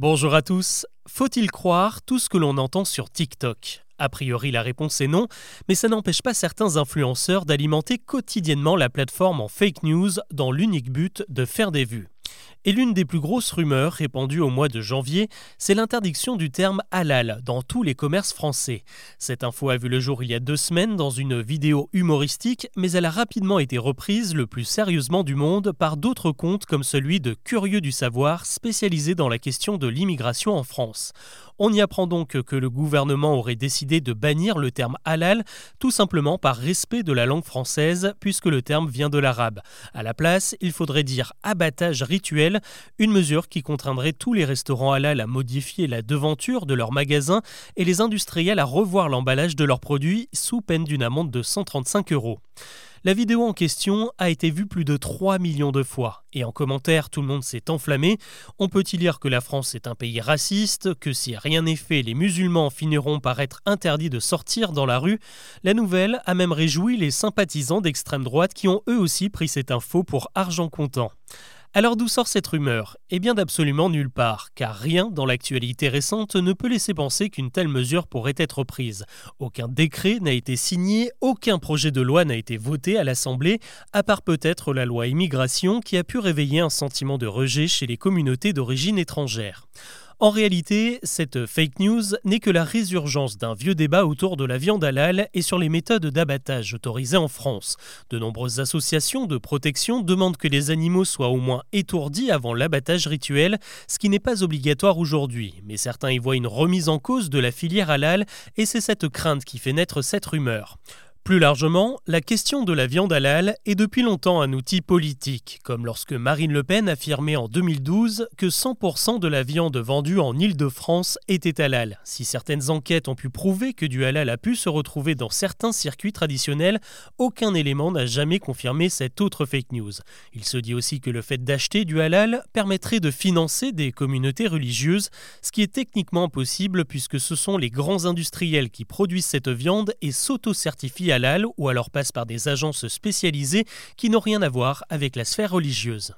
Bonjour à tous. Faut-il croire tout ce que l'on entend sur TikTok? A priori, la réponse est non, mais ça n'empêche pas certains influenceurs d'alimenter quotidiennement la plateforme en fake news dans l'unique but de faire des vues. Et l'une des plus grosses rumeurs répandues au mois de janvier, c'est l'interdiction du terme halal dans tous les commerces français. Cette info a vu le jour il y a deux semaines dans une vidéo humoristique, mais elle a rapidement été reprise le plus sérieusement du monde par d'autres comptes comme celui de Curieux du Savoir, spécialisé dans la question de l'immigration en France. On y apprend donc que le gouvernement aurait décidé de bannir le terme halal, tout simplement par respect de la langue française, puisque le terme vient de l'arabe. À la place, il faudrait dire abattage rituel, une mesure qui contraindrait tous les restaurants halal à modifier la devanture de leurs magasins et les industriels à revoir l'emballage de leurs produits sous peine d'une amende de 135 euros. La vidéo en question a été vue plus de 3 millions de fois, et en commentaire tout le monde s'est enflammé. On peut y lire que la France est un pays raciste, que si rien n'est fait, les musulmans finiront par être interdits de sortir dans la rue. La nouvelle a même réjoui les sympathisants d'extrême droite qui ont eux aussi pris cette info pour argent comptant. Alors d'où sort cette rumeur? Eh bien d'absolument nulle part, car rien dans l'actualité récente ne peut laisser penser qu'une telle mesure pourrait être prise. Aucun décret n'a été signé, aucun projet de loi n'a été voté à l'Assemblée, à part peut-être la loi immigration qui a pu réveiller un sentiment de rejet chez les communautés d'origine étrangère. En réalité, cette fake news n'est que la résurgence d'un vieux débat autour de la viande halal et sur les méthodes d'abattage autorisées en France. De nombreuses associations de protection demandent que les animaux soient au moins étourdis avant l'abattage rituel, ce qui n'est pas obligatoire aujourd'hui. Mais certains y voient une remise en cause de la filière halal et c'est cette crainte qui fait naître cette rumeur. Plus largement, la question de la viande halal est depuis longtemps un outil politique, comme lorsque Marine Le Pen affirmait en 2012 que 100% de la viande vendue en Île-de-France était halal. Si certaines enquêtes ont pu prouver que du halal a pu se retrouver dans certains circuits traditionnels, aucun élément n'a jamais confirmé cette autre fake news. Il se dit aussi que le fait d'acheter du halal permettrait de financer des communautés religieuses, ce qui est techniquement possible puisque ce sont les grands industriels qui produisent cette viande et s'auto-certifient ou alors passe par des agences spécialisées qui n'ont rien à voir avec la sphère religieuse.